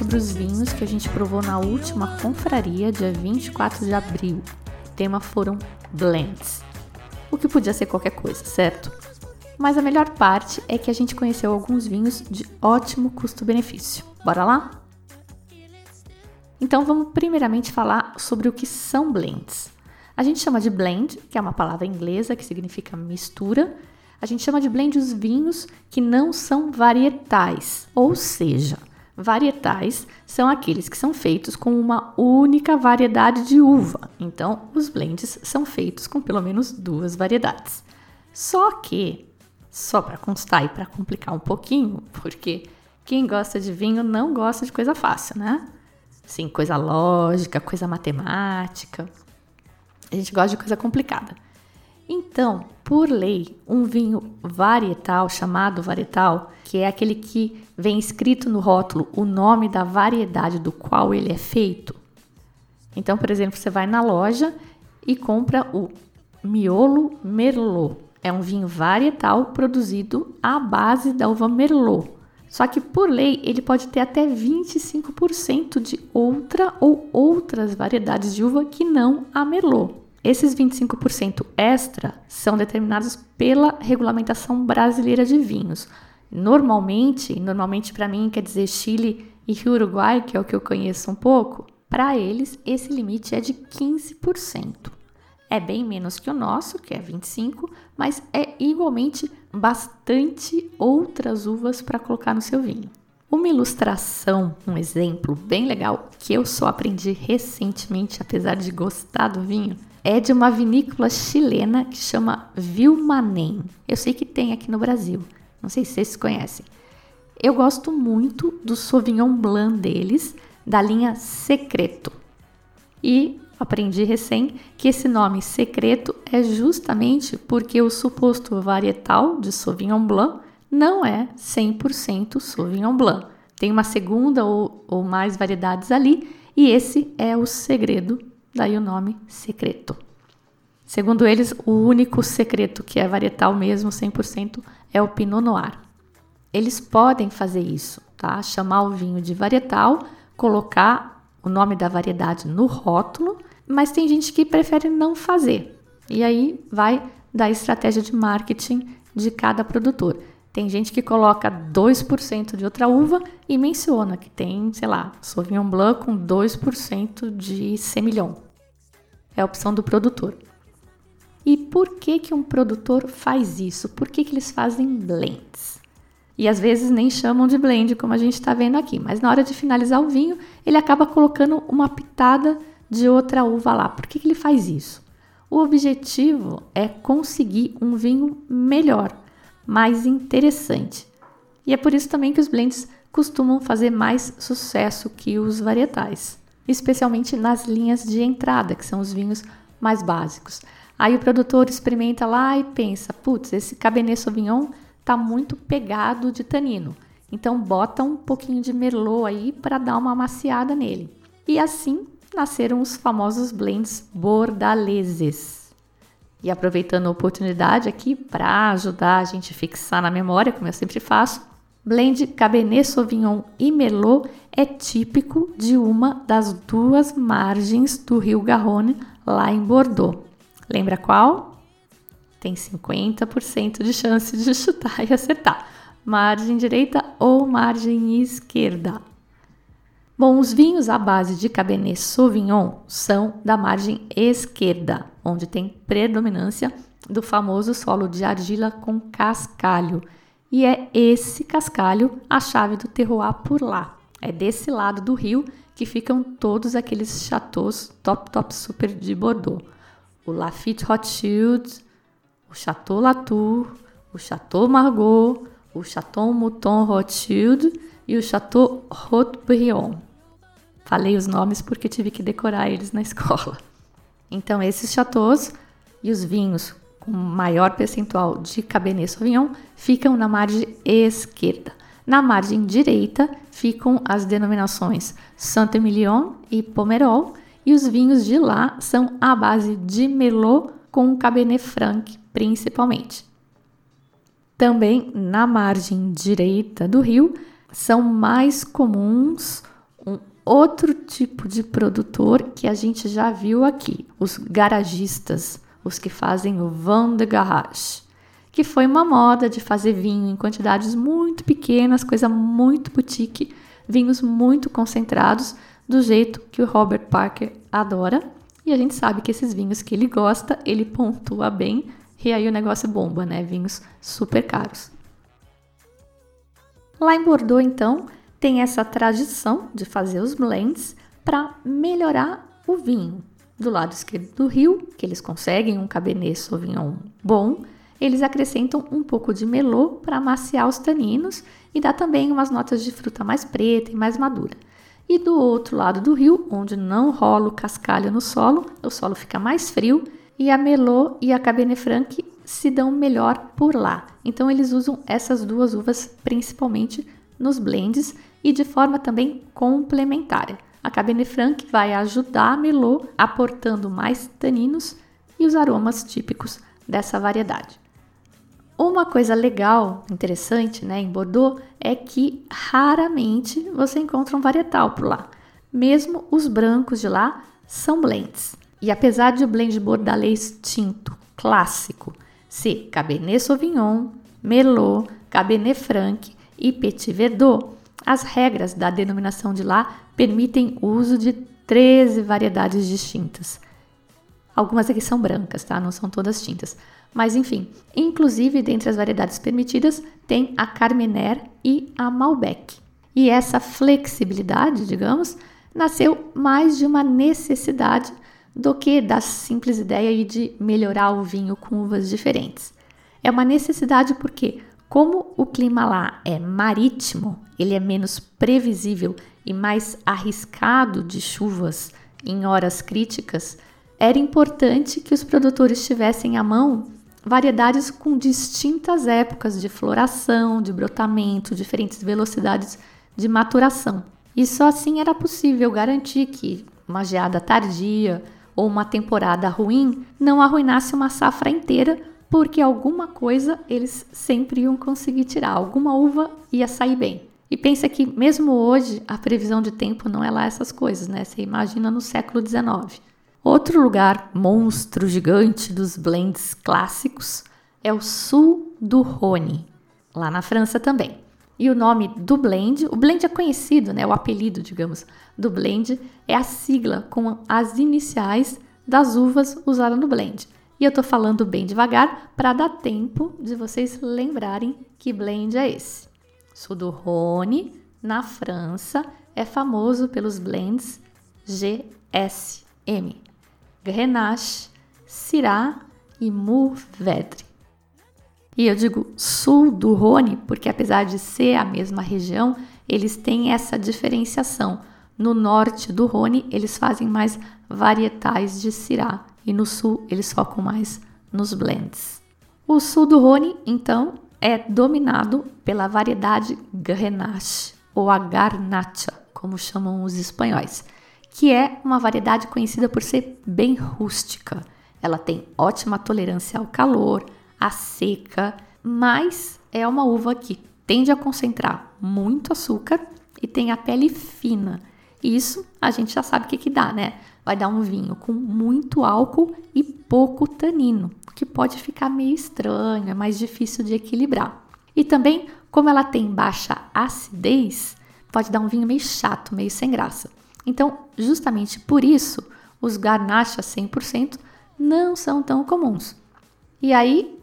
Sobre os vinhos que a gente provou na última confraria, dia 24 de abril. O tema foram blends. O que podia ser qualquer coisa, certo? Mas a melhor parte é que a gente conheceu alguns vinhos de ótimo custo-benefício. Bora lá? Então vamos primeiramente falar sobre o que são blends. A gente chama de blend, que é uma palavra inglesa que significa mistura. A gente chama de blend os vinhos que não são varietais, ou seja, varietais são aqueles que são feitos com uma única variedade de uva. Então, os blends são feitos com pelo menos duas variedades. Só que, só para constar e para complicar um pouquinho, porque quem gosta de vinho não gosta de coisa fácil, né? Sim, coisa lógica, coisa matemática. A gente gosta de coisa complicada. Então, por lei, um vinho varietal, chamado varietal, que é aquele que vem escrito no rótulo o nome da variedade do qual ele é feito. Então, por exemplo, você vai na loja e compra o Miolo Merlot. É um vinho varietal produzido à base da uva Merlot. Só que por lei ele pode ter até 25% de outra ou outras variedades de uva que não a Merlot. Esses 25% extra são determinados pela regulamentação brasileira de vinhos. Normalmente, normalmente para mim quer dizer Chile e Uruguai, que é o que eu conheço um pouco, para eles esse limite é de 15%. É bem menos que o nosso, que é 25, mas é igualmente bastante outras uvas para colocar no seu vinho. Uma ilustração, um exemplo bem legal que eu só aprendi recentemente, apesar de gostar do vinho, é de uma vinícola chilena que chama Vilmanen. Eu sei que tem aqui no Brasil, não sei se vocês conhecem. Eu gosto muito do Sauvignon Blanc deles, da linha Secreto. E aprendi recém que esse nome secreto é justamente porque o suposto varietal de Sauvignon Blanc não é 100% Sauvignon Blanc. Tem uma segunda ou, ou mais variedades ali e esse é o segredo, daí o nome secreto. Segundo eles, o único secreto que é varietal mesmo, 100%, é o Pinot Noir. Eles podem fazer isso, tá? Chamar o vinho de varietal, colocar o nome da variedade no rótulo mas tem gente que prefere não fazer. E aí vai da estratégia de marketing de cada produtor. Tem gente que coloca 2% de outra uva e menciona que tem, sei lá, Sauvignon Blanc com 2% de semillon. É a opção do produtor. E por que que um produtor faz isso? Por que, que eles fazem blends? E às vezes nem chamam de blend, como a gente está vendo aqui, mas na hora de finalizar o vinho, ele acaba colocando uma pitada de outra uva lá. Por que, que ele faz isso? O objetivo é conseguir um vinho melhor, mais interessante. E é por isso também que os blends costumam fazer mais sucesso que os varietais, especialmente nas linhas de entrada, que são os vinhos mais básicos. Aí o produtor experimenta lá e pensa: putz, esse Cabernet Sauvignon tá muito pegado de tanino. Então bota um pouquinho de merlot aí para dar uma amaciada nele. E assim nasceram os famosos blends bordaleses. E aproveitando a oportunidade aqui para ajudar a gente a fixar na memória, como eu sempre faço, blend Cabernet Sauvignon e Merlot é típico de uma das duas margens do Rio Garonne, lá em Bordeaux. Lembra qual? Tem 50% de chance de chutar e acertar. Margem direita ou margem esquerda? Bom, os vinhos à base de Cabernet Sauvignon são da margem esquerda, onde tem predominância do famoso solo de argila com cascalho. E é esse cascalho a chave do terroir por lá. É desse lado do rio que ficam todos aqueles chateaus top, top, super de Bordeaux. O Lafitte Rothschild, o Chateau Latour, o Chateau Margaux, o Chateau Mouton Rothschild e o Chateau Haut-Brion. Falei os nomes porque tive que decorar eles na escola. Então, esses chateaus e os vinhos com maior percentual de Cabernet Sauvignon ficam na margem esquerda. Na margem direita ficam as denominações Saint-Emilion e Pomerol, e os vinhos de lá são à base de Merlot com Cabernet Franc, principalmente. Também na margem direita do rio são mais comuns um outro tipo de produtor que a gente já viu aqui, os garagistas, os que fazem o vin de garage, que foi uma moda de fazer vinho em quantidades muito pequenas, coisa muito boutique, vinhos muito concentrados, do jeito que o Robert Parker adora. E a gente sabe que esses vinhos que ele gosta, ele pontua bem, e aí o negócio bomba, né? Vinhos super caros. Lá em Bordeaux, então, tem essa tradição de fazer os blends para melhorar o vinho. Do lado esquerdo do rio, que eles conseguem um Cabernet Sauvignon bom, eles acrescentam um pouco de melô para amaciar os taninos e dá também umas notas de fruta mais preta e mais madura. E do outro lado do rio, onde não rola o cascalho no solo, o solo fica mais frio e a Melô e a Cabernet Franc se dão melhor por lá. Então eles usam essas duas uvas principalmente nos blends e de forma também complementar. A Cabernet Franc vai ajudar a Melô aportando mais taninos e os aromas típicos dessa variedade. Uma coisa legal, interessante, né, em Bordeaux é que raramente você encontra um varietal por lá. Mesmo os brancos de lá são blends. E apesar de o blend bordalês tinto clássico ser Cabernet Sauvignon, Merlot, Cabernet Franc e Petit Verdot, as regras da denominação de lá permitem o uso de 13 variedades distintas. Algumas aqui são brancas, tá? Não são todas tintas. Mas enfim, inclusive dentre as variedades permitidas tem a Carmener e a Malbec. E essa flexibilidade, digamos, nasceu mais de uma necessidade do que da simples ideia de melhorar o vinho com uvas diferentes. É uma necessidade porque, como o clima lá é marítimo, ele é menos previsível e mais arriscado de chuvas em horas críticas, era importante que os produtores tivessem à mão variedades com distintas épocas de floração, de brotamento, diferentes velocidades de maturação. E só assim era possível garantir que uma geada tardia ou uma temporada ruim não arruinasse uma safra inteira, porque alguma coisa eles sempre iam conseguir tirar, alguma uva ia sair bem. E pensa que mesmo hoje a previsão de tempo não é lá essas coisas, né? Você imagina no século XIX. Outro lugar monstro gigante dos blends clássicos é o sul do Rhône, lá na França também. E o nome do blend, o blend é conhecido, né, o apelido, digamos, do blend é a sigla com as iniciais das uvas usadas no blend. E eu tô falando bem devagar para dar tempo de vocês lembrarem que blend é esse. Rhône, na França, é famoso pelos blends GSM. Grenache, Syrah e Mourvedre. E eu digo sul do Rhône porque apesar de ser a mesma região, eles têm essa diferenciação. No norte do Rhône, eles fazem mais varietais de Syrah e no sul eles focam mais nos blends. O sul do Rhône, então, é dominado pela variedade Grenache ou a Garnacha, como chamam os espanhóis que é uma variedade conhecida por ser bem rústica. Ela tem ótima tolerância ao calor, à seca, mas é uma uva que tende a concentrar muito açúcar e tem a pele fina. Isso a gente já sabe o que, que dá, né? Vai dar um vinho com muito álcool e pouco tanino, que pode ficar meio estranho, é mais difícil de equilibrar. E também, como ela tem baixa acidez, pode dar um vinho meio chato, meio sem graça. Então, justamente por isso, os garnachas 100% não são tão comuns. E aí,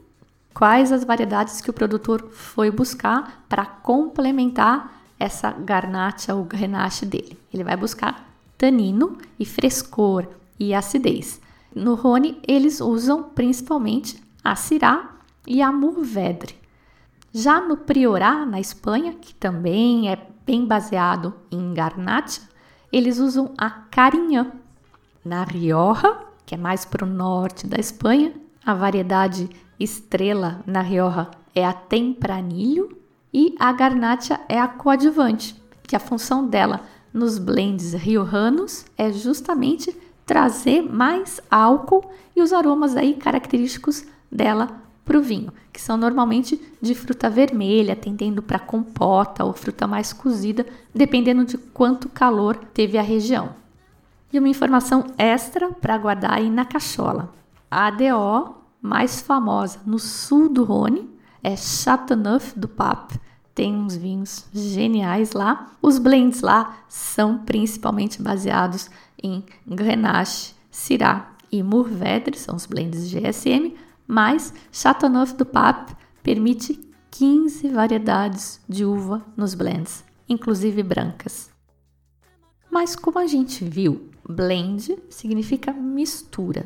quais as variedades que o produtor foi buscar para complementar essa garnacha ou grenache dele. Ele vai buscar tanino e frescor e acidez. No Rhône, eles usam principalmente a Syrah e a Mourvèdre. Já no Priorat, na Espanha, que também é bem baseado em Garnacha, eles usam a Carignan. Na Rioja, que é mais para o norte da Espanha, a variedade estrela na Rioja é a Tempranillo e a Garnacha é a coadjuvante, que a função dela nos blends riojanos é justamente trazer mais álcool e os aromas aí característicos dela para o vinho, que são normalmente de fruta vermelha, tendendo para compota ou fruta mais cozida, dependendo de quanto calor teve a região. E uma informação extra para guardar aí na cachola. A ADO mais famosa no sul do Rhône é Chateauneuf du Pape. Tem uns vinhos geniais lá. Os blends lá são principalmente baseados em Grenache, Syrah e Mourvèdre, são os blends GSM, mas Chateauneuf du Pape permite 15 variedades de uva nos blends, inclusive brancas. Mas como a gente viu, blend significa mistura.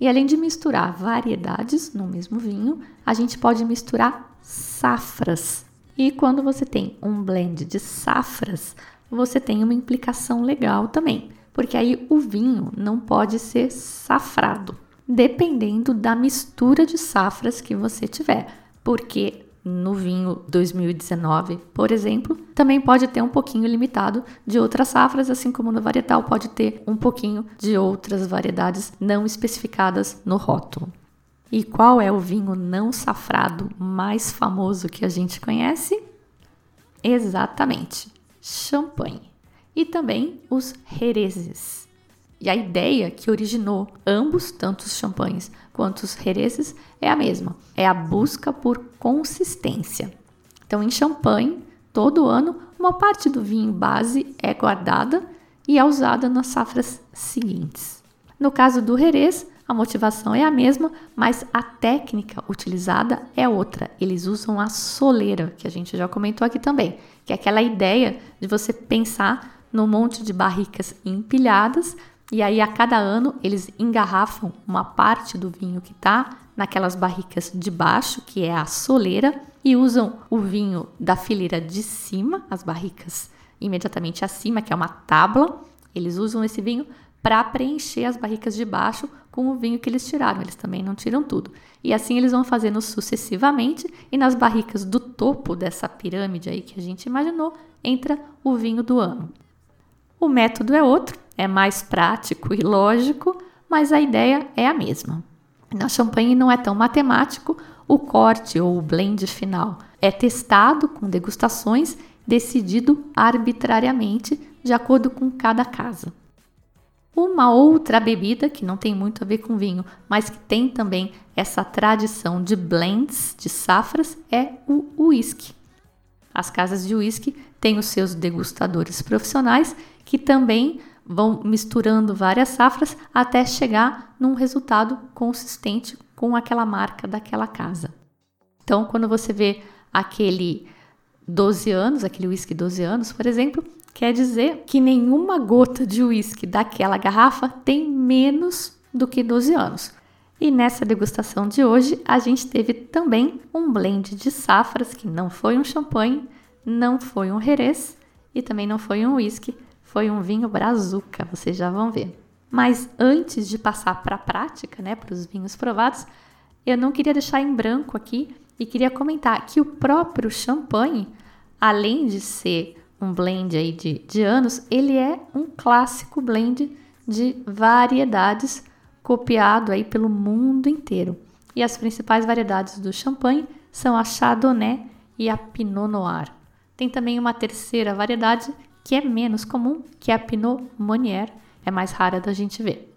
E além de misturar variedades no mesmo vinho, a gente pode misturar safras. E quando você tem um blend de safras, você tem uma implicação legal também, porque aí o vinho não pode ser safrado dependendo da mistura de safras que você tiver, porque no vinho 2019, por exemplo, também pode ter um pouquinho limitado de outras safras, assim como no varietal pode ter um pouquinho de outras variedades não especificadas no rótulo. E qual é o vinho não safrado mais famoso que a gente conhece? Exatamente, champanhe. E também os herezes. E a ideia que originou ambos, tanto os champanhes quanto os herezes, é a mesma: é a busca por consistência. Então, em champanhe, todo ano, uma parte do vinho base é guardada e é usada nas safras seguintes. No caso do Jerez, a motivação é a mesma, mas a técnica utilizada é outra. Eles usam a soleira, que a gente já comentou aqui também, que é aquela ideia de você pensar num monte de barricas empilhadas e aí, a cada ano, eles engarrafam uma parte do vinho que está naquelas barricas de baixo, que é a soleira, e usam o vinho da fileira de cima, as barricas imediatamente acima, que é uma tábua. Eles usam esse vinho para preencher as barricas de baixo com o vinho que eles tiraram. Eles também não tiram tudo. E assim eles vão fazendo sucessivamente, e nas barricas do topo dessa pirâmide aí que a gente imaginou, entra o vinho do ano. O método é outro, é mais prático e lógico, mas a ideia é a mesma. Na champanhe não é tão matemático, o corte ou o blend final é testado com degustações, decidido arbitrariamente de acordo com cada casa. Uma outra bebida que não tem muito a ver com vinho, mas que tem também essa tradição de blends, de safras, é o whisky. As casas de whisky têm os seus degustadores profissionais que também vão misturando várias safras até chegar num resultado consistente com aquela marca daquela casa. Então, quando você vê aquele 12 anos, aquele whisky 12 anos, por exemplo, quer dizer que nenhuma gota de whisky daquela garrafa tem menos do que 12 anos. E nessa degustação de hoje, a gente teve também um blend de safras que não foi um champanhe, não foi um jerez e também não foi um whisky, foi um vinho brazuca, vocês já vão ver. Mas antes de passar para a prática, né, para os vinhos provados, eu não queria deixar em branco aqui e queria comentar que o próprio champanhe, além de ser um blend aí de, de anos, ele é um clássico blend de variedades copiado aí pelo mundo inteiro. E as principais variedades do champanhe são a Chardonnay e a Pinot Noir. Tem também uma terceira variedade que é menos comum, que é a Pinot Meunier, é mais rara da gente ver.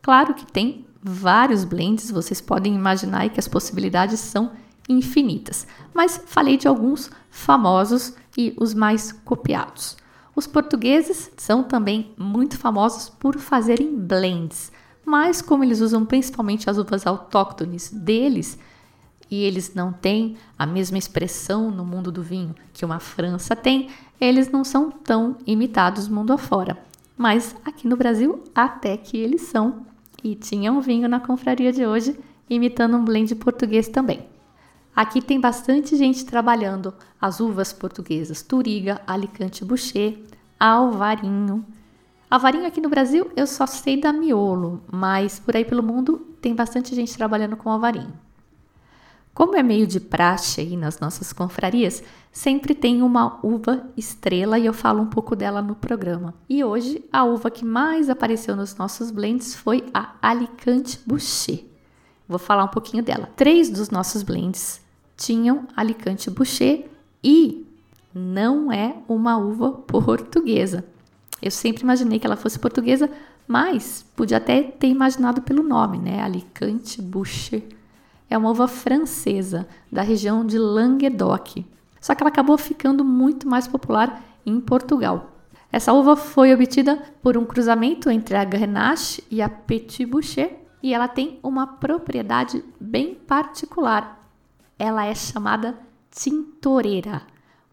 Claro que tem vários blends, vocês podem imaginar que as possibilidades são infinitas, mas falei de alguns famosos e os mais copiados. Os portugueses são também muito famosos por fazerem blends, mas como eles usam principalmente as uvas autóctones deles, e eles não têm a mesma expressão no mundo do vinho que uma França tem, eles não são tão imitados mundo afora. Mas aqui no Brasil, até que eles são. E tinha um vinho na confraria de hoje imitando um blend português também. Aqui tem bastante gente trabalhando as uvas portuguesas Turiga, Alicante Boucher, Alvarinho. Alvarinho aqui no Brasil eu só sei da miolo, mas por aí pelo mundo tem bastante gente trabalhando com alvarinho. Como é meio de praxe aí nas nossas confrarias, sempre tem uma uva estrela e eu falo um pouco dela no programa. E hoje a uva que mais apareceu nos nossos blends foi a Alicante Boucher. Vou falar um pouquinho dela. Três dos nossos blends tinham Alicante Boucher e não é uma uva portuguesa. Eu sempre imaginei que ela fosse portuguesa, mas podia até ter imaginado pelo nome, né? Alicante Boucher. É uma uva francesa da região de Languedoc. Só que ela acabou ficando muito mais popular em Portugal. Essa uva foi obtida por um cruzamento entre a Grenache e a Petit Boucher e ela tem uma propriedade bem particular ela é chamada tintoreira,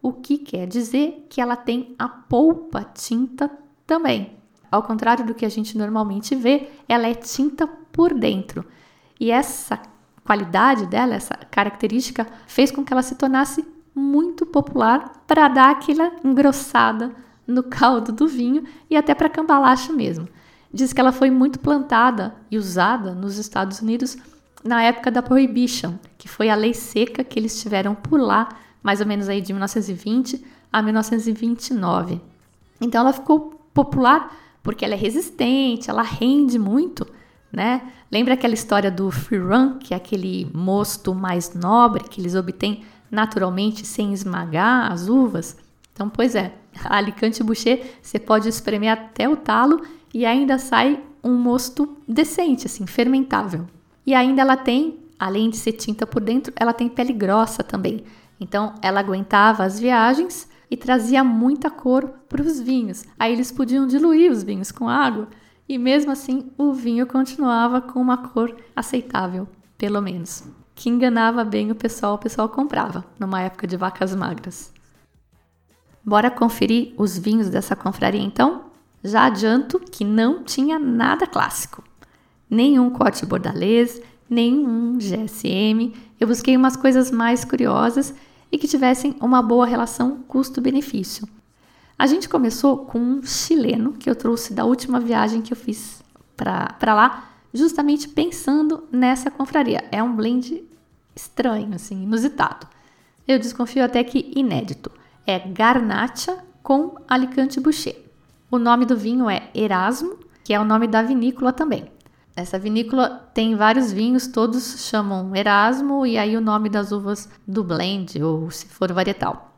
o que quer dizer que ela tem a polpa tinta também. Ao contrário do que a gente normalmente vê, ela é tinta por dentro. E essa qualidade dela, essa característica, fez com que ela se tornasse muito popular para dar aquela engrossada no caldo do vinho e até para cambalacho mesmo. Diz que ela foi muito plantada e usada nos Estados Unidos na época da Prohibition, que foi a lei seca que eles tiveram por lá, mais ou menos aí de 1920 a 1929. Então ela ficou popular porque ela é resistente, ela rende muito, né? Lembra aquela história do free run, que é aquele mosto mais nobre que eles obtêm naturalmente sem esmagar as uvas? Então, pois é, a Alicante Boucher você pode espremer até o talo e ainda sai um mosto decente, assim, fermentável. E ainda ela tem, além de ser tinta por dentro, ela tem pele grossa também. Então ela aguentava as viagens e trazia muita cor para os vinhos. Aí eles podiam diluir os vinhos com água e mesmo assim o vinho continuava com uma cor aceitável, pelo menos. Que enganava bem o pessoal, o pessoal comprava numa época de vacas magras. Bora conferir os vinhos dessa confraria então? Já adianto que não tinha nada clássico nenhum cote bordalês, nenhum GSM. Eu busquei umas coisas mais curiosas e que tivessem uma boa relação custo-benefício. A gente começou com um chileno que eu trouxe da última viagem que eu fiz para lá, justamente pensando nessa confraria. É um blend estranho, assim, inusitado. Eu desconfio até que inédito. É Garnacha com Alicante Boucher. O nome do vinho é Erasmo, que é o nome da vinícola também. Essa vinícola tem vários vinhos, todos chamam Erasmo e aí o nome das uvas do blend, ou se for varietal.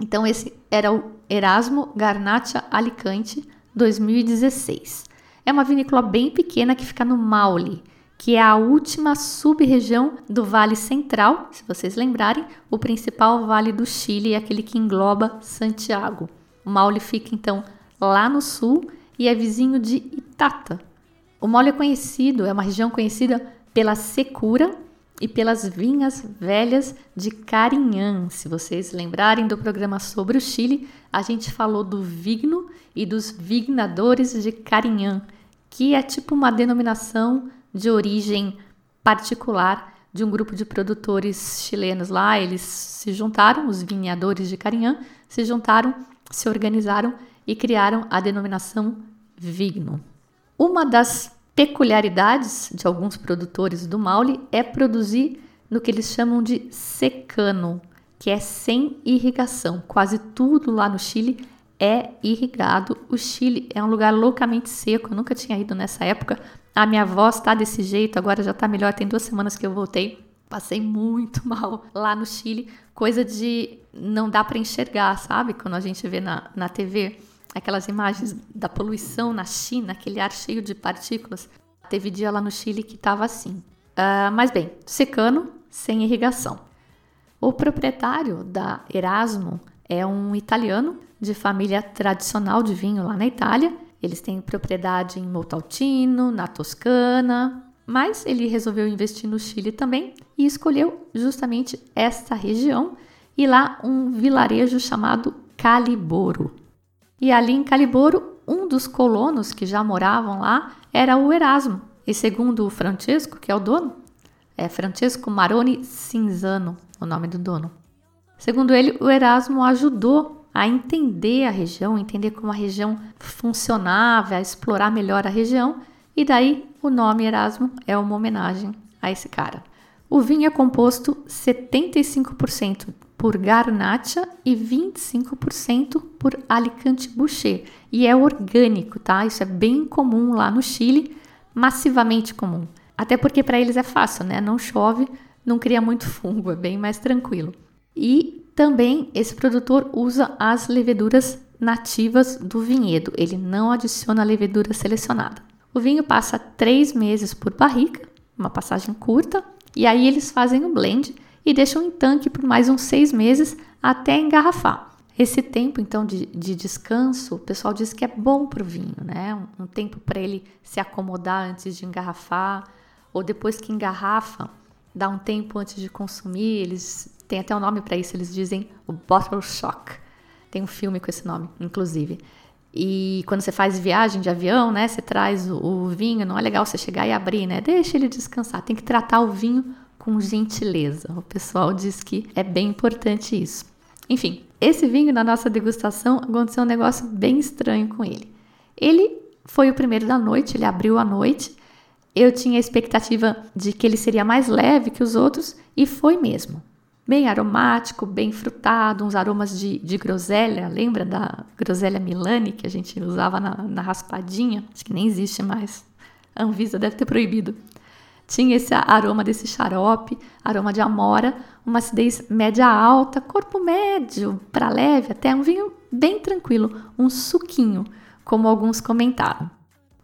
Então esse era o Erasmo Garnacha Alicante 2016. É uma vinícola bem pequena que fica no Maule, que é a última sub-região do Vale Central, se vocês lembrarem, o principal vale do Chile aquele que engloba Santiago. O Maule fica então lá no sul e é vizinho de Itata, o Maule é conhecido, é uma região conhecida pela secura e pelas vinhas velhas de Carinhã. Se vocês lembrarem do programa sobre o Chile, a gente falou do vigno e dos vignadores de Carinhã, que é tipo uma denominação de origem particular de um grupo de produtores chilenos lá. Eles se juntaram, os vinhadores de Carinhã, se juntaram, se organizaram e criaram a denominação vigno. Uma das peculiaridades de alguns produtores do Maule é produzir no que eles chamam de secano, que é sem irrigação. Quase tudo lá no Chile é irrigado. O Chile é um lugar loucamente seco, eu nunca tinha ido nessa época. A minha avó está desse jeito, agora já está melhor, tem duas semanas que eu voltei. Passei muito mal lá no Chile, coisa de não dá para enxergar, sabe? Quando a gente vê na, na TV aquelas imagens da poluição na China, aquele ar cheio de partículas. Teve dia lá no Chile que estava assim. Uh, mas bem, secando, sem irrigação. O proprietário da Erasmo é um italiano de família tradicional de vinho lá na Itália. Eles têm propriedade em Montaltino, na Toscana. Mas ele resolveu investir no Chile também e escolheu justamente esta região e lá um vilarejo chamado Caliboro. E ali em Caliboro, um dos colonos que já moravam lá era o Erasmo. E segundo o Francesco, que é o dono, é Francesco Maroni Cinzano, o nome do dono. Segundo ele, o Erasmo ajudou a entender a região, entender como a região funcionava, a explorar melhor a região, e daí o nome Erasmo é uma homenagem a esse cara. O vinho é composto 75% por Garnacha e 25% por Alicante Boucher. E é orgânico, tá? Isso é bem comum lá no Chile, massivamente comum. Até porque para eles é fácil, né? Não chove, não cria muito fungo, é bem mais tranquilo. E também esse produtor usa as leveduras nativas do vinhedo, ele não adiciona levedura selecionada. O vinho passa três meses por barrica, uma passagem curta, e aí eles fazem o blend e deixam em tanque por mais uns seis meses até engarrafar. Esse tempo, então, de, de descanso, o pessoal diz que é bom para o vinho, né? Um, um tempo para ele se acomodar antes de engarrafar, ou depois que engarrafa, dá um tempo antes de consumir. Eles têm até um nome para isso, eles dizem o bottle shock. Tem um filme com esse nome, inclusive. E quando você faz viagem de avião, né, você traz o, o vinho, não é legal você chegar e abrir, né? Deixa ele descansar. Tem que tratar o vinho com gentileza. O pessoal diz que é bem importante isso. Enfim, esse vinho na nossa degustação aconteceu um negócio bem estranho com ele. Ele foi o primeiro da noite, ele abriu à noite. Eu tinha a expectativa de que ele seria mais leve que os outros e foi mesmo. Bem aromático, bem frutado, uns aromas de, de groselha. Lembra da groselha Milani que a gente usava na, na raspadinha? Acho que nem existe mais. A Anvisa deve ter proibido. Tinha esse aroma desse xarope, aroma de amora, uma acidez média alta, corpo médio para leve, até um vinho bem tranquilo, um suquinho, como alguns comentaram.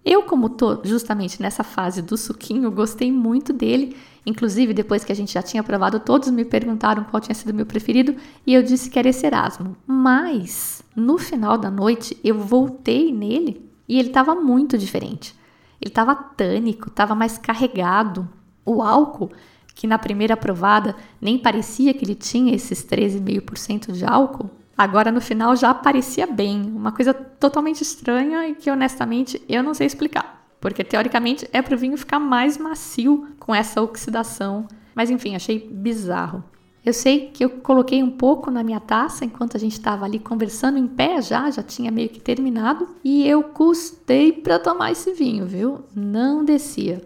Eu, como tô justamente nessa fase do suquinho, gostei muito dele. Inclusive, depois que a gente já tinha provado, todos me perguntaram qual tinha sido meu preferido e eu disse que era esse Erasmo. Mas, no final da noite, eu voltei nele e ele estava muito diferente. Ele estava tânico, estava mais carregado. O álcool, que na primeira provada nem parecia que ele tinha esses 13,5% de álcool, agora no final já parecia bem. Uma coisa totalmente estranha e que honestamente eu não sei explicar. Porque teoricamente é para o vinho ficar mais macio com essa oxidação. Mas enfim, achei bizarro. Eu sei que eu coloquei um pouco na minha taça enquanto a gente estava ali conversando em pé já, já tinha meio que terminado, e eu custei para tomar esse vinho, viu? Não descia.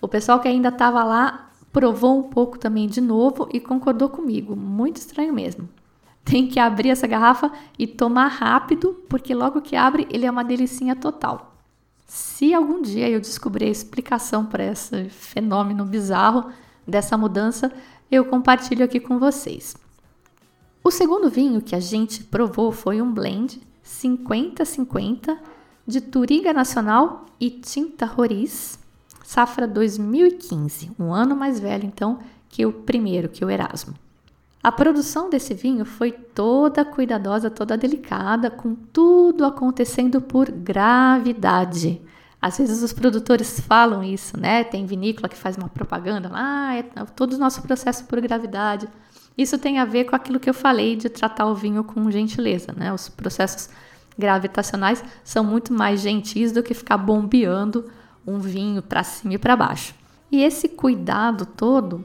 O pessoal que ainda estava lá provou um pouco também de novo e concordou comigo. Muito estranho mesmo. Tem que abrir essa garrafa e tomar rápido, porque logo que abre ele é uma delicinha total. Se algum dia eu descobrir a explicação para esse fenômeno bizarro dessa mudança, eu compartilho aqui com vocês. O segundo vinho que a gente provou foi um blend 50-50 de Turiga Nacional e Tinta Roriz, safra 2015, um ano mais velho então que o primeiro, que o Erasmo. A produção desse vinho foi toda cuidadosa, toda delicada, com tudo acontecendo por gravidade. Às vezes os produtores falam isso, né? Tem vinícola que faz uma propaganda, ah, é todo o nosso processo por gravidade. Isso tem a ver com aquilo que eu falei de tratar o vinho com gentileza, né? Os processos gravitacionais são muito mais gentis do que ficar bombeando um vinho para cima e para baixo. E esse cuidado todo,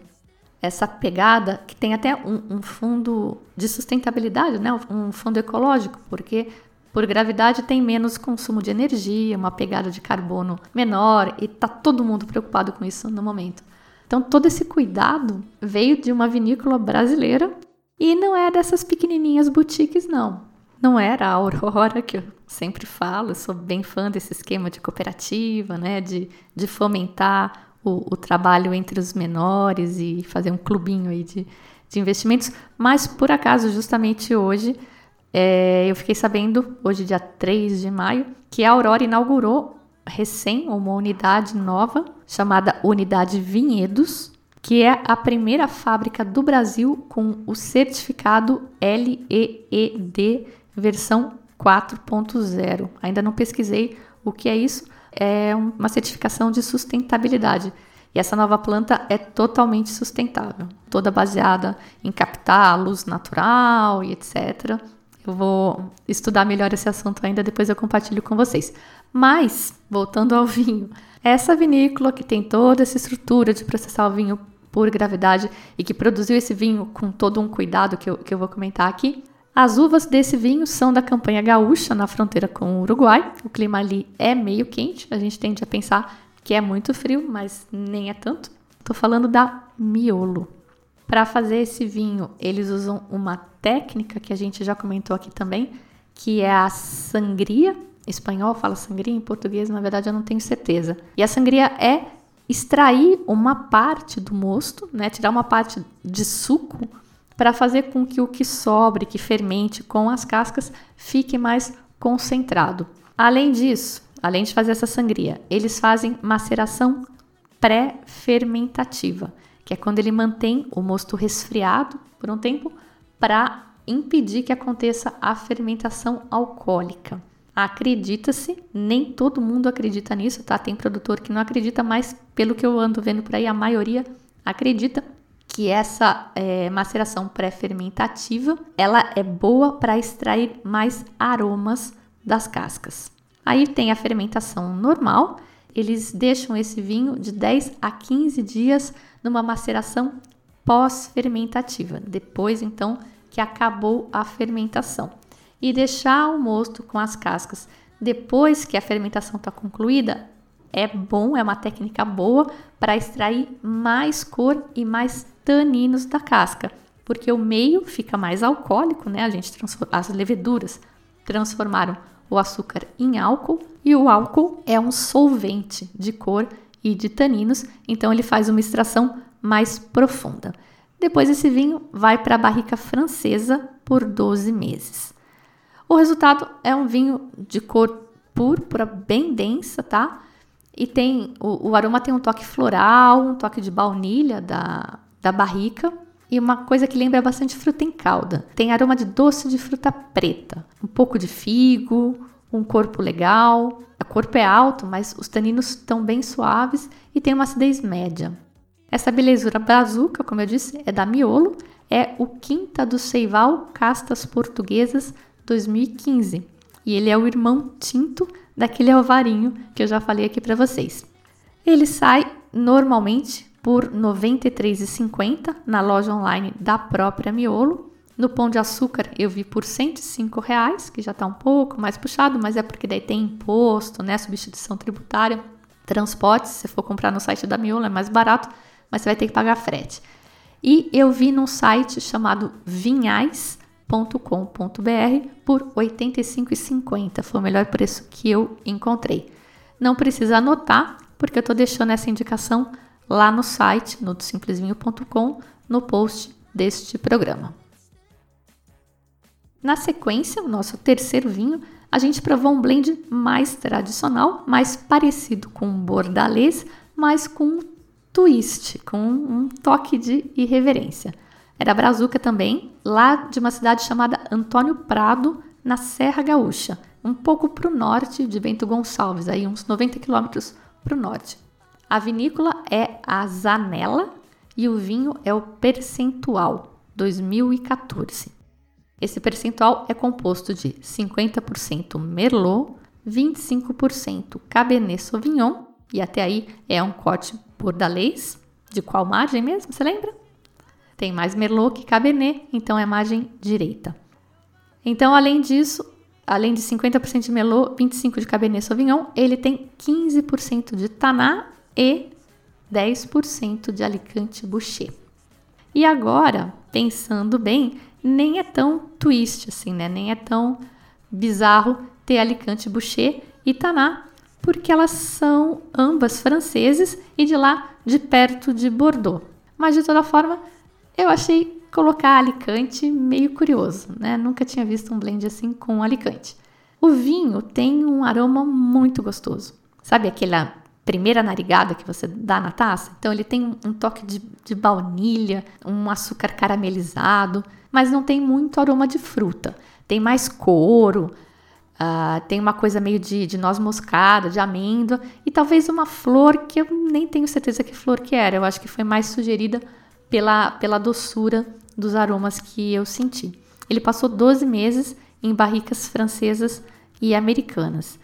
essa pegada, que tem até um, um fundo de sustentabilidade, né? um fundo ecológico, porque por gravidade tem menos consumo de energia, uma pegada de carbono menor e tá todo mundo preocupado com isso no momento. Então todo esse cuidado veio de uma vinícola brasileira e não é dessas pequenininhas boutiques não. Não era a Aurora que eu sempre falo, sou bem fã desse esquema de cooperativa, né, de, de fomentar o, o trabalho entre os menores e fazer um clubinho aí de, de investimentos, mas por acaso justamente hoje é, eu fiquei sabendo, hoje, dia 3 de maio, que a Aurora inaugurou recém uma unidade nova chamada Unidade Vinhedos, que é a primeira fábrica do Brasil com o certificado LEED versão 4.0. Ainda não pesquisei o que é isso, é uma certificação de sustentabilidade. E essa nova planta é totalmente sustentável, toda baseada em captar a luz natural e etc. Eu vou estudar melhor esse assunto ainda, depois eu compartilho com vocês. Mas, voltando ao vinho, essa vinícola que tem toda essa estrutura de processar o vinho por gravidade e que produziu esse vinho com todo um cuidado que eu, que eu vou comentar aqui, as uvas desse vinho são da campanha gaúcha, na fronteira com o Uruguai. O clima ali é meio quente, a gente tende a pensar que é muito frio, mas nem é tanto. Estou falando da miolo. Para fazer esse vinho, eles usam uma técnica que a gente já comentou aqui também, que é a sangria. Espanhol fala sangria, em português, na verdade, eu não tenho certeza. E a sangria é extrair uma parte do mosto, né, tirar uma parte de suco para fazer com que o que sobre, que fermente com as cascas, fique mais concentrado. Além disso, além de fazer essa sangria, eles fazem maceração pré-fermentativa, que é quando ele mantém o mosto resfriado por um tempo para impedir que aconteça a fermentação alcoólica. Acredita-se, nem todo mundo acredita nisso, tá? Tem produtor que não acredita, mas pelo que eu ando vendo por aí, a maioria acredita que essa é, maceração pré-fermentativa ela é boa para extrair mais aromas das cascas. Aí tem a fermentação normal, eles deixam esse vinho de 10 a 15 dias numa maceração pós-fermentativa, depois então que acabou a fermentação. E deixar o mosto com as cascas depois que a fermentação está concluída é bom, é uma técnica boa para extrair mais cor e mais taninos da casca, porque o meio fica mais alcoólico, né? A gente as leveduras transformaram o açúcar em álcool e o álcool é um solvente de cor e de taninos, então ele faz uma extração mais profunda. Depois esse vinho vai para a barrica francesa por 12 meses. O resultado é um vinho de cor púrpura bem densa, tá? E tem o, o, aroma tem um toque floral, um toque de baunilha da, da barrica e uma coisa que lembra bastante fruta em calda. Tem aroma de doce de fruta preta, um pouco de figo, um corpo legal. O corpo é alto, mas os taninos estão bem suaves e tem uma acidez média. Essa belezura brazuca, como eu disse, é da Miolo, é o Quinta do Seival Castas Portuguesas 2015. E ele é o irmão tinto daquele alvarinho que eu já falei aqui para vocês. Ele sai normalmente por R$ 93,50 na loja online da própria Miolo. No Pão de Açúcar eu vi por 105 reais, que já está um pouco mais puxado, mas é porque daí tem imposto, né, substituição tributária, transporte, se for comprar no site da Miolo é mais barato, mas você vai ter que pagar frete. E eu vi num site chamado Vinhais, com.br por R$ 85,50. Foi o melhor preço que eu encontrei. Não precisa anotar, porque eu estou deixando essa indicação lá no site, no simplesvinho.com, no post deste programa. Na sequência, o nosso terceiro vinho, a gente provou um blend mais tradicional, mais parecido com um bordalês, mas com um twist, com um toque de irreverência. Era brazuca também, lá de uma cidade chamada Antônio Prado, na Serra Gaúcha, um pouco para o norte de Bento Gonçalves, aí uns 90 quilômetros para o norte. A vinícola é a Zanella e o vinho é o Percentual 2014. Esse percentual é composto de 50% Merlot, 25% Cabernet Sauvignon e até aí é um corte bordalês. De qual margem mesmo? Você lembra? Tem mais Merlot que Cabernet, então é margem direita. Então, além disso, além de 50% de Merlot, 25% de Cabernet Sauvignon, ele tem 15% de Taná e 10% de Alicante Boucher. E agora, pensando bem, nem é tão twist assim, né? Nem é tão bizarro ter Alicante Boucher e Taná, porque elas são ambas franceses e de lá de perto de Bordeaux. Mas de toda forma, eu achei colocar Alicante meio curioso, né? Nunca tinha visto um blend assim com Alicante. O vinho tem um aroma muito gostoso. Sabe aquela primeira narigada que você dá na taça? Então ele tem um toque de, de baunilha, um açúcar caramelizado, mas não tem muito aroma de fruta. Tem mais couro. Ah, tem uma coisa meio de, de noz moscada, de amêndoa e talvez uma flor que eu nem tenho certeza que flor que era. Eu acho que foi mais sugerida pela, pela doçura dos aromas que eu senti. Ele passou 12 meses em barricas francesas e americanas.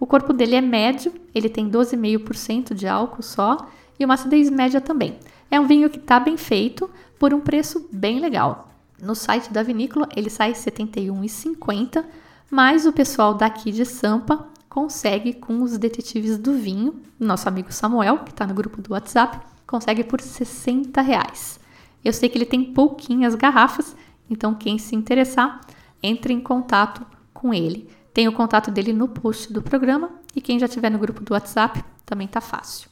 O corpo dele é médio, ele tem 12,5% de álcool só e uma acidez média também. É um vinho que está bem feito por um preço bem legal. No site da vinícola ele sai R$ 71,50, mas o pessoal daqui de Sampa consegue com os detetives do vinho, nosso amigo Samuel, que está no grupo do WhatsApp, consegue por 60 reais. Eu sei que ele tem pouquinhas garrafas, então quem se interessar, entre em contato com ele. Tem o contato dele no post do programa e quem já tiver no grupo do WhatsApp também tá fácil.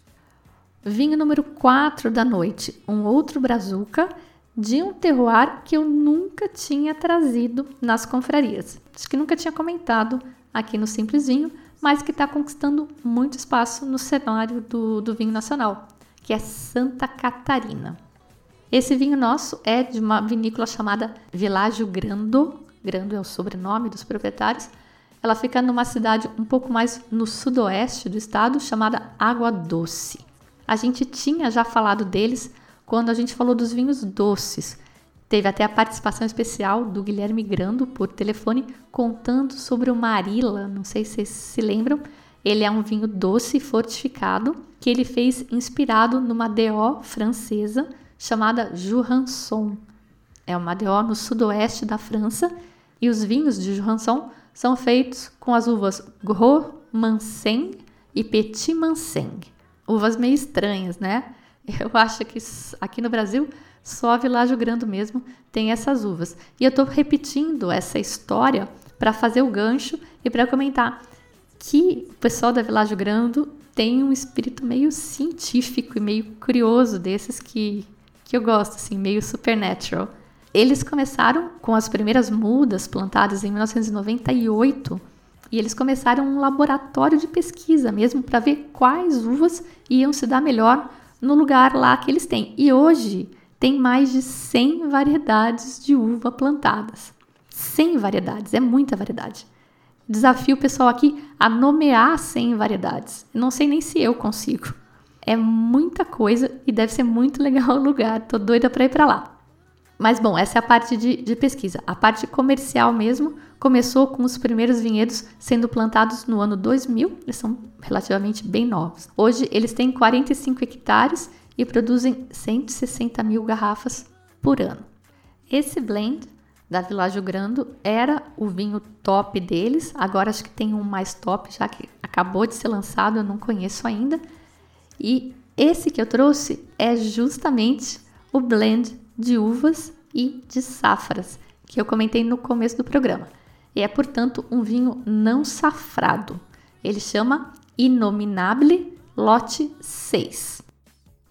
Vinho número 4 da noite, um outro brazuca de um terroir que eu nunca tinha trazido nas confrarias. Acho que nunca tinha comentado aqui no Simples Vinho, mas que está conquistando muito espaço no cenário do, do vinho nacional, que é Santa Catarina. Esse vinho nosso é de uma vinícola chamada Világio Grando, Grando é o sobrenome dos proprietários. Ela fica numa cidade um pouco mais no sudoeste do estado, chamada Água Doce. A gente tinha já falado deles quando a gente falou dos vinhos doces. Teve até a participação especial do Guilherme Grando por telefone contando sobre o Marila, não sei se vocês se lembram. Ele é um vinho doce fortificado que ele fez inspirado numa DO francesa chamada Jurançon. É uma DO no sudoeste da França e os vinhos de Jurançon são feitos com as uvas Gros Manseng e Petit Manseng. Uvas meio estranhas, né? Eu acho que aqui no Brasil só a Világio Grando mesmo tem essas uvas. E eu estou repetindo essa história para fazer o gancho e para comentar que o pessoal da Világio Grando tem um espírito meio científico e meio curioso desses que, que eu gosto, assim, meio supernatural. Eles começaram com as primeiras mudas plantadas em 1998 e eles começaram um laboratório de pesquisa mesmo para ver quais uvas iam se dar melhor no lugar lá que eles têm. E hoje tem mais de 100 variedades de uva plantadas. 100 variedades, é muita variedade. Desafio o pessoal aqui a nomear 100 variedades. Não sei nem se eu consigo. É muita coisa e deve ser muito legal o lugar. Tô doida para ir para lá. Mas bom, essa é a parte de, de, pesquisa. A parte comercial mesmo começou com os primeiros vinhedos sendo plantados no ano 2000, eles são relativamente bem novos. Hoje eles têm 45 hectares e produzem 160 mil garrafas por ano. Esse blend da Világio Grando era o vinho top deles, agora acho que tem um mais top, já que acabou de ser lançado, eu não conheço ainda. E esse que eu trouxe é justamente o blend de uvas e de safras, que eu comentei no começo do programa. E é, portanto, um vinho não safrado. Ele chama Inominable Lote 6.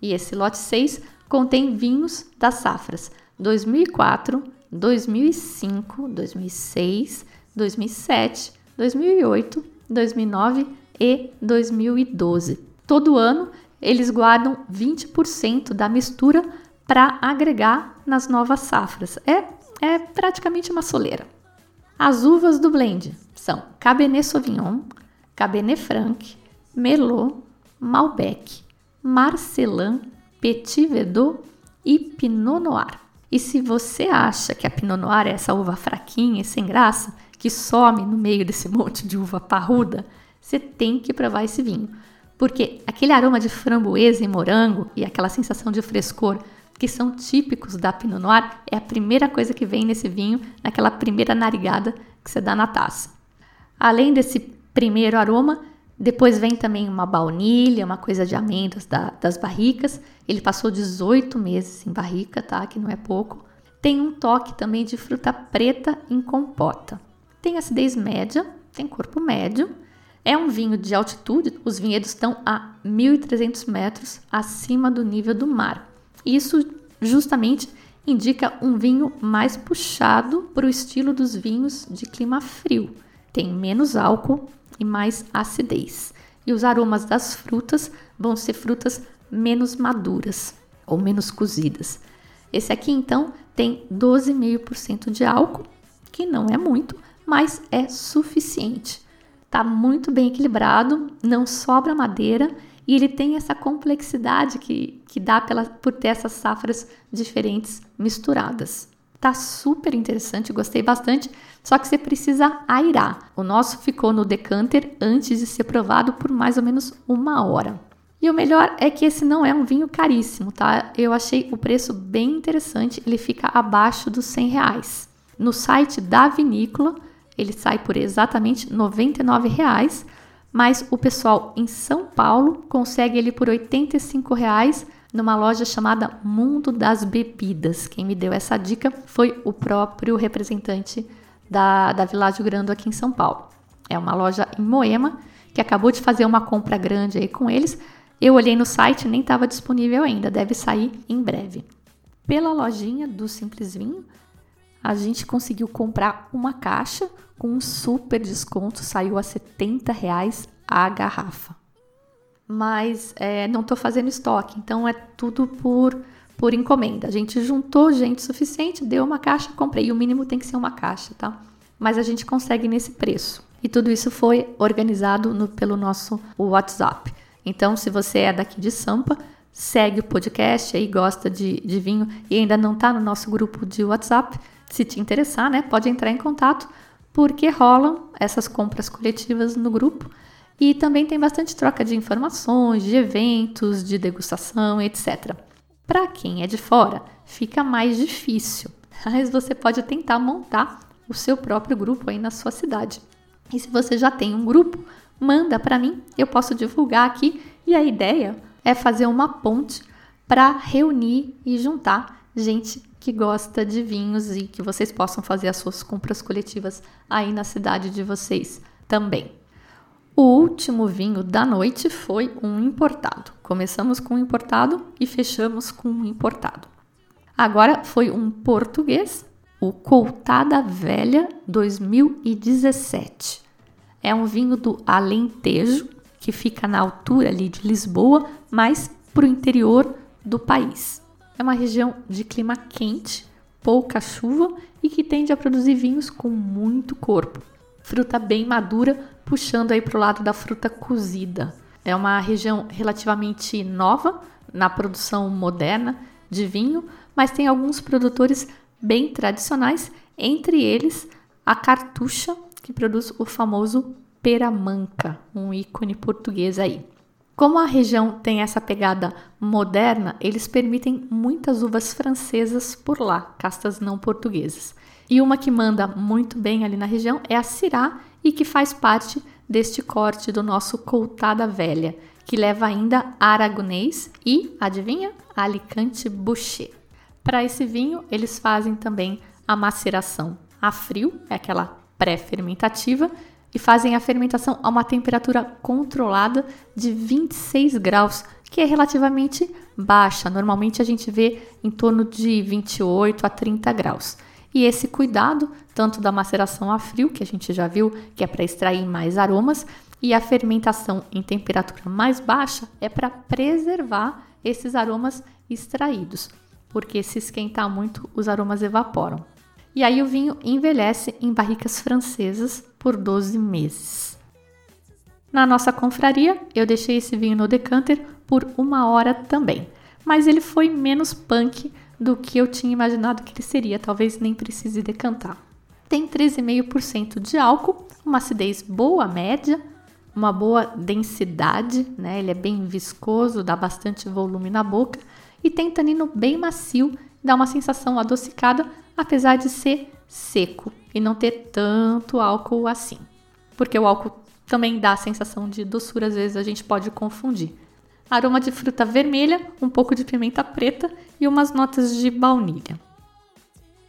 E esse lote 6 contém vinhos das safras 2004, 2005, 2006, 2007, 2008, 2009 e 2012. Todo ano eles guardam 20% da mistura para agregar nas novas safras. É, é praticamente uma soleira. As uvas do blend são Cabernet Sauvignon, Cabernet Franc, Merlot, Malbec, Marcelin, Petit Verdot e Pinot Noir. E se você acha que a Pinot Noir é essa uva fraquinha e sem graça, que some no meio desse monte de uva parruda, você tem que provar esse vinho. Porque aquele aroma de framboesa e morango e aquela sensação de frescor que são típicos da Pinot Noir, é a primeira coisa que vem nesse vinho, naquela primeira narigada que você dá na taça. Além desse primeiro aroma, depois vem também uma baunilha, uma coisa de amêndoas da, das barricas. Ele passou 18 meses em barrica, tá? Que não é pouco. Tem um toque também de fruta preta em compota. Tem acidez média, tem corpo médio. É um vinho de altitude, os vinhedos estão a 1.300 metros acima do nível do mar. Isso justamente indica um vinho mais puxado para o estilo dos vinhos de clima frio. Tem menos álcool e mais acidez. E os aromas das frutas vão ser frutas menos maduras ou menos cozidas. Esse aqui então tem 12,5% de álcool, que não é muito, mas é suficiente. Tá muito bem equilibrado, não sobra madeira e ele tem essa complexidade que, que dá pela, por ter essas safras diferentes misturadas. Tá super interessante, gostei bastante, só que você precisa airar. O nosso ficou no decanter antes de ser provado por mais ou menos uma hora. E o melhor é que esse não é um vinho caríssimo, tá? Eu achei o preço bem interessante, ele fica abaixo dos 100 reais. No site da vinícola, ele sai por exatamente 99 reais, mas o pessoal em São Paulo consegue ele por 85 reais numa loja chamada Mundo das Bebidas. Quem me deu essa dica foi o próprio representante da, da Világio Grando aqui em São Paulo. É uma loja em Moema que acabou de fazer uma compra grande aí com eles. Eu olhei no site, nem estava disponível ainda, deve sair em breve. Pela lojinha do Simples Vinho, a gente conseguiu comprar uma caixa com um super desconto, saiu a 70 reais a garrafa mas é, não estou fazendo estoque, então é tudo por, por encomenda. A gente juntou gente suficiente, deu uma caixa, comprei. E o mínimo tem que ser uma caixa, tá? Mas a gente consegue nesse preço. E tudo isso foi organizado no, pelo nosso WhatsApp. Então, se você é daqui de Sampa, segue o podcast aí, gosta de, de vinho e ainda não está no nosso grupo de WhatsApp, se te interessar, né, pode entrar em contato, porque rolam essas compras coletivas no grupo. E também tem bastante troca de informações, de eventos, de degustação, etc. Para quem é de fora, fica mais difícil, mas você pode tentar montar o seu próprio grupo aí na sua cidade. E se você já tem um grupo, manda para mim, eu posso divulgar aqui. E a ideia é fazer uma ponte para reunir e juntar gente que gosta de vinhos e que vocês possam fazer as suas compras coletivas aí na cidade de vocês também. O último vinho da noite foi um importado. Começamos com um importado e fechamos com um importado. Agora foi um português, o Coutada Velha 2017. É um vinho do Alentejo, que fica na altura ali de Lisboa, mas para o interior do país. É uma região de clima quente, pouca chuva e que tende a produzir vinhos com muito corpo. Fruta bem madura, puxando aí para o lado da fruta cozida. É uma região relativamente nova na produção moderna de vinho, mas tem alguns produtores bem tradicionais, entre eles a Cartucha, que produz o famoso Peramanca, um ícone português aí. Como a região tem essa pegada moderna, eles permitem muitas uvas francesas por lá, castas não portuguesas. E uma que manda muito bem ali na região é a Syrah e que faz parte deste corte do nosso Coutada Velha, que leva ainda aragonês e, adivinha, Alicante Boucher. Para esse vinho, eles fazem também a maceração a frio, é aquela pré-fermentativa, e fazem a fermentação a uma temperatura controlada de 26 graus, que é relativamente baixa. Normalmente a gente vê em torno de 28 a 30 graus. E esse cuidado, tanto da maceração a frio, que a gente já viu que é para extrair mais aromas, e a fermentação em temperatura mais baixa é para preservar esses aromas extraídos, porque se esquentar muito, os aromas evaporam. E aí o vinho envelhece em barricas francesas por 12 meses. Na nossa confraria, eu deixei esse vinho no decanter por uma hora também, mas ele foi menos punk do que eu tinha imaginado que ele seria, talvez nem precise decantar. Tem 13,5% de álcool, uma acidez boa, média, uma boa densidade, né? Ele é bem viscoso, dá bastante volume na boca e tem tanino bem macio, dá uma sensação adocicada, apesar de ser seco e não ter tanto álcool assim. Porque o álcool também dá a sensação de doçura, às vezes a gente pode confundir aroma de fruta vermelha, um pouco de pimenta preta e umas notas de baunilha.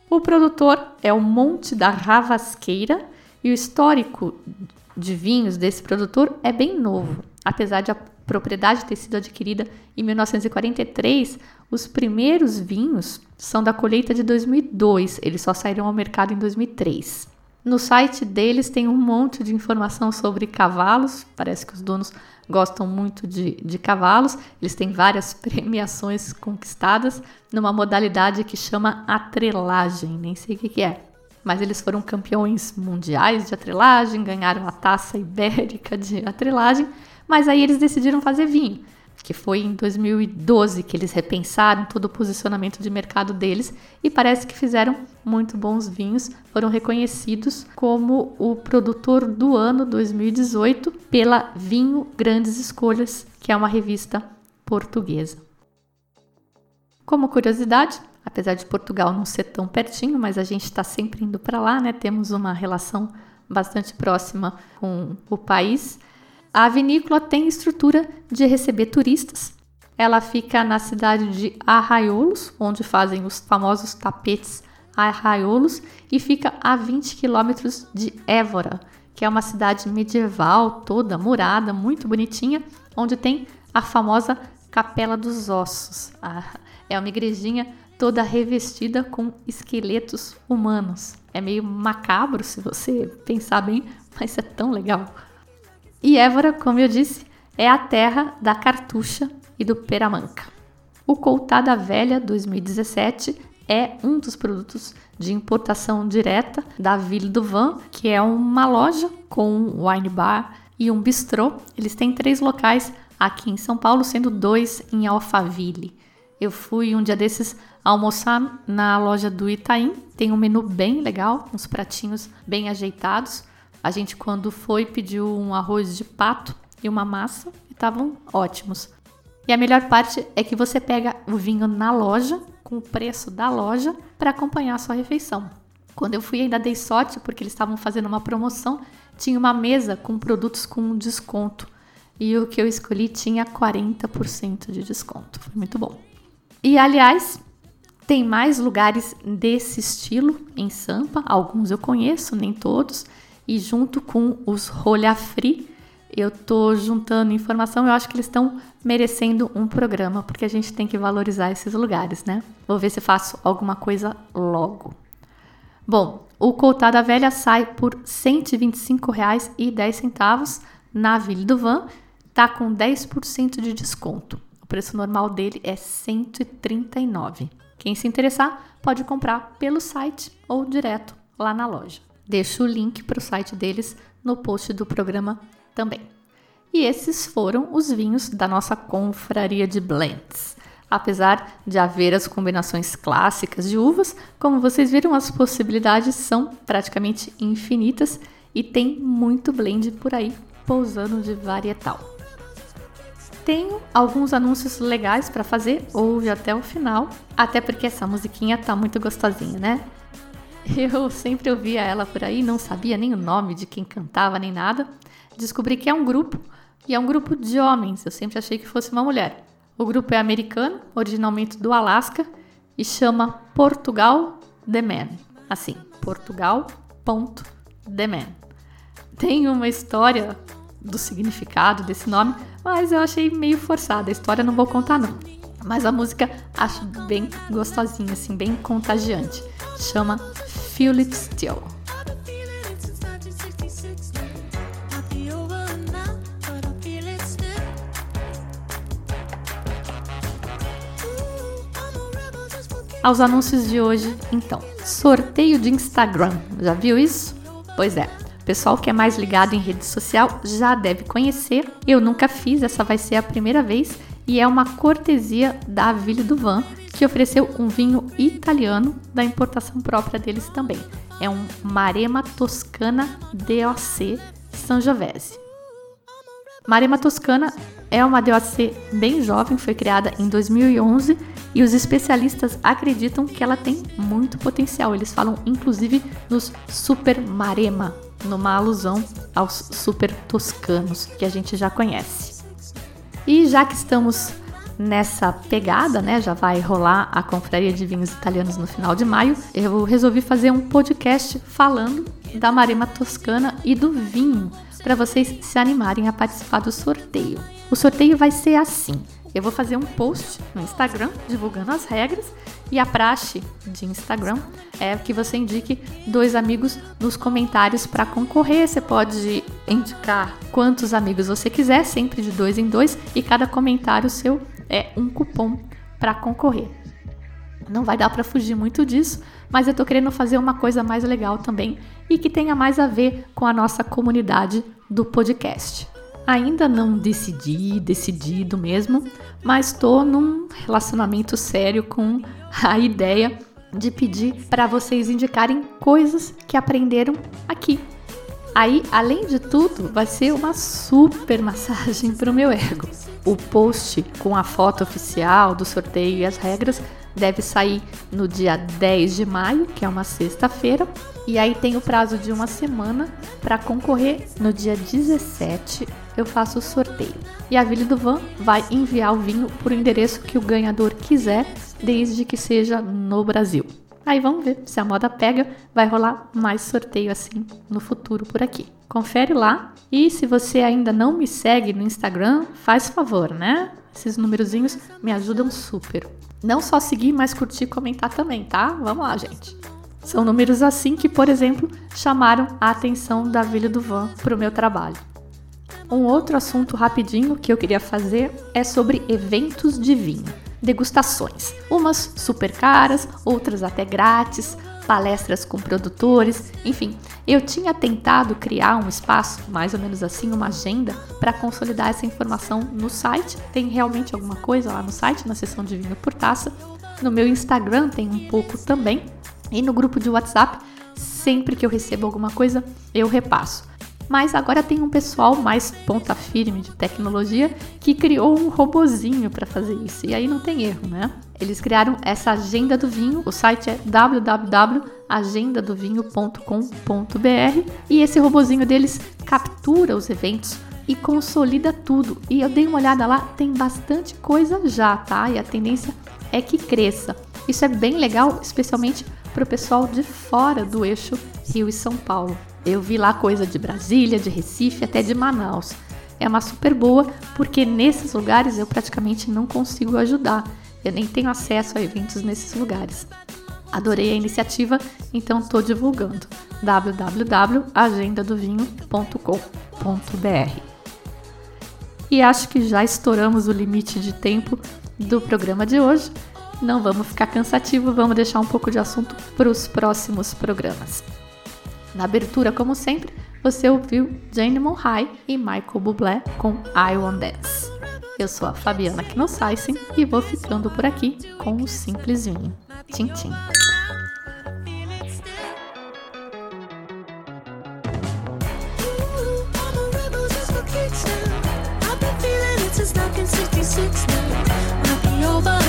O produtor é o Monte da Ravasqueira e o histórico de vinhos desse produtor é bem novo. Apesar de propriedade ter sido adquirida em 1943, os primeiros vinhos são da colheita de 2002, eles só saíram ao mercado em 2003. No site deles tem um monte de informação sobre cavalos, parece que os donos gostam muito de, de cavalos. Eles têm várias premiações conquistadas numa modalidade que chama atrelagem, nem sei o que, que é. mas eles foram campeões mundiais de atrelagem, ganharam a taça ibérica de atrelagem, mas aí eles decidiram fazer vinho, que foi em 2012 que eles repensaram todo o posicionamento de mercado deles e parece que fizeram muito bons vinhos, foram reconhecidos como o produtor do ano 2018 pela Vinho Grandes Escolhas, que é uma revista portuguesa. Como curiosidade, apesar de Portugal não ser tão pertinho, mas a gente está sempre indo para lá, né? Temos uma relação bastante próxima com o país. A vinícola tem estrutura de receber turistas. Ela fica na cidade de Arraiolos, onde fazem os famosos tapetes Arraiolos, e fica a 20 quilômetros de Évora, que é uma cidade medieval, toda murada, muito bonitinha, onde tem a famosa Capela dos Ossos. Ah, é uma igrejinha toda revestida com esqueletos humanos. É meio macabro se você pensar bem, mas é tão legal. E Évora, como eu disse, é a terra da cartucha e do peramanca. O Coutada Velha 2017 é um dos produtos de importação direta da Ville do Van, que é uma loja com um wine bar e um bistrô. Eles têm três locais aqui em São Paulo, sendo dois em Alphaville. Eu fui um dia desses almoçar na loja do Itaim. Tem um menu bem legal, uns pratinhos bem ajeitados. A gente, quando foi, pediu um arroz de pato e uma massa e estavam ótimos. E a melhor parte é que você pega o vinho na loja, com o preço da loja, para acompanhar a sua refeição. Quando eu fui, ainda dei sorte, porque eles estavam fazendo uma promoção. Tinha uma mesa com produtos com desconto. E o que eu escolhi tinha 40% de desconto. Foi muito bom. E aliás, tem mais lugares desse estilo em Sampa, alguns eu conheço, nem todos, e junto com os Rolha Free, eu tô juntando informação, eu acho que eles estão merecendo um programa, porque a gente tem que valorizar esses lugares, né? Vou ver se faço alguma coisa logo. Bom, o Coutada Velha sai por R$ 125,10 na Ville do Van, tá com 10% de desconto preço normal dele é 139. Quem se interessar pode comprar pelo site ou direto lá na loja. Deixo o link para o site deles no post do programa também. E esses foram os vinhos da nossa confraria de blends. Apesar de haver as combinações clássicas de uvas, como vocês viram, as possibilidades são praticamente infinitas e tem muito blend por aí pousando de varietal. Tenho alguns anúncios legais para fazer, ouve até o final, até porque essa musiquinha tá muito gostosinha, né? Eu sempre ouvia ela por aí, não sabia nem o nome de quem cantava nem nada. Descobri que é um grupo e é um grupo de homens. Eu sempre achei que fosse uma mulher. O grupo é americano, originalmente do Alasca e chama Portugal The Man. Assim, Portugal. The Man. Tem uma história do significado desse nome, mas eu achei meio forçada. A história não vou contar não. Mas a música acho bem gostosinha, assim, bem contagiante. Chama Feel It Still. Aos anúncios de hoje, então. Sorteio de Instagram. Já viu isso? Pois é, pessoal que é mais ligado em rede social já deve conhecer. Eu nunca fiz, essa vai ser a primeira vez e é uma cortesia da Ville do Van, que ofereceu um vinho italiano da importação própria deles também. É um Marema Toscana DOC Sangiovese. Marema Toscana é uma DOC bem jovem, foi criada em 2011 e os especialistas acreditam que ela tem muito potencial. Eles falam inclusive nos Super Marema, numa alusão aos super toscanos que a gente já conhece. E já que estamos nessa pegada, né, já vai rolar a Confraria de Vinhos Italianos no final de maio, eu resolvi fazer um podcast falando da Marema Toscana e do vinho, para vocês se animarem a participar do sorteio. O sorteio vai ser assim: eu vou fazer um post no Instagram divulgando as regras e a praxe de Instagram é que você indique dois amigos nos comentários para concorrer. Você pode indicar quantos amigos você quiser, sempre de dois em dois, e cada comentário seu é um cupom para concorrer. Não vai dar para fugir muito disso, mas eu tô querendo fazer uma coisa mais legal também e que tenha mais a ver com a nossa comunidade do podcast. Ainda não decidi, decidido mesmo, mas estou num relacionamento sério com a ideia de pedir para vocês indicarem coisas que aprenderam aqui. Aí, além de tudo, vai ser uma super massagem para o meu ego. O post com a foto oficial do sorteio e as regras deve sair no dia 10 de maio, que é uma sexta-feira, e aí tem o prazo de uma semana para concorrer. No dia 17 eu faço o sorteio. E a Vila do Van vai enviar o vinho por endereço que o ganhador quiser, desde que seja no Brasil. Aí vamos ver se a moda pega, vai rolar mais sorteio assim no futuro por aqui. Confere lá. E se você ainda não me segue no Instagram, faz favor, né? Esses numerozinhos me ajudam super. Não só seguir, mas curtir e comentar também, tá? Vamos lá, gente. São números assim que, por exemplo, chamaram a atenção da Vila do Van para o meu trabalho. Um outro assunto rapidinho que eu queria fazer é sobre eventos de vinho, degustações. Umas super caras, outras até grátis, palestras com produtores, enfim. Eu tinha tentado criar um espaço, mais ou menos assim, uma agenda, para consolidar essa informação no site. Tem realmente alguma coisa lá no site, na seção de vinho por taça. No meu Instagram tem um pouco também. E no grupo de WhatsApp, sempre que eu recebo alguma coisa, eu repasso. Mas agora tem um pessoal mais ponta firme de tecnologia que criou um robozinho para fazer isso. E aí não tem erro, né? Eles criaram essa agenda do vinho. O site é www.agendadovinho.com.br e esse robozinho deles captura os eventos e consolida tudo. E eu dei uma olhada lá, tem bastante coisa já, tá? E a tendência é que cresça. Isso é bem legal, especialmente para o pessoal de fora do eixo Rio e São Paulo. Eu vi lá coisa de Brasília, de Recife, até de Manaus. É uma super boa, porque nesses lugares eu praticamente não consigo ajudar. Eu nem tenho acesso a eventos nesses lugares. Adorei a iniciativa, então estou divulgando www.agendadovinho.com.br. E acho que já estouramos o limite de tempo do programa de hoje. Não vamos ficar cansativo, vamos deixar um pouco de assunto para os próximos programas. Na abertura, como sempre, você ouviu Jane Monhai e Michael Bublé com I Want Dance. Eu sou a Fabiana Knossaisen e vou ficando por aqui com o Simples Vinho. Tchim, tchim. Since 1966 now. Be over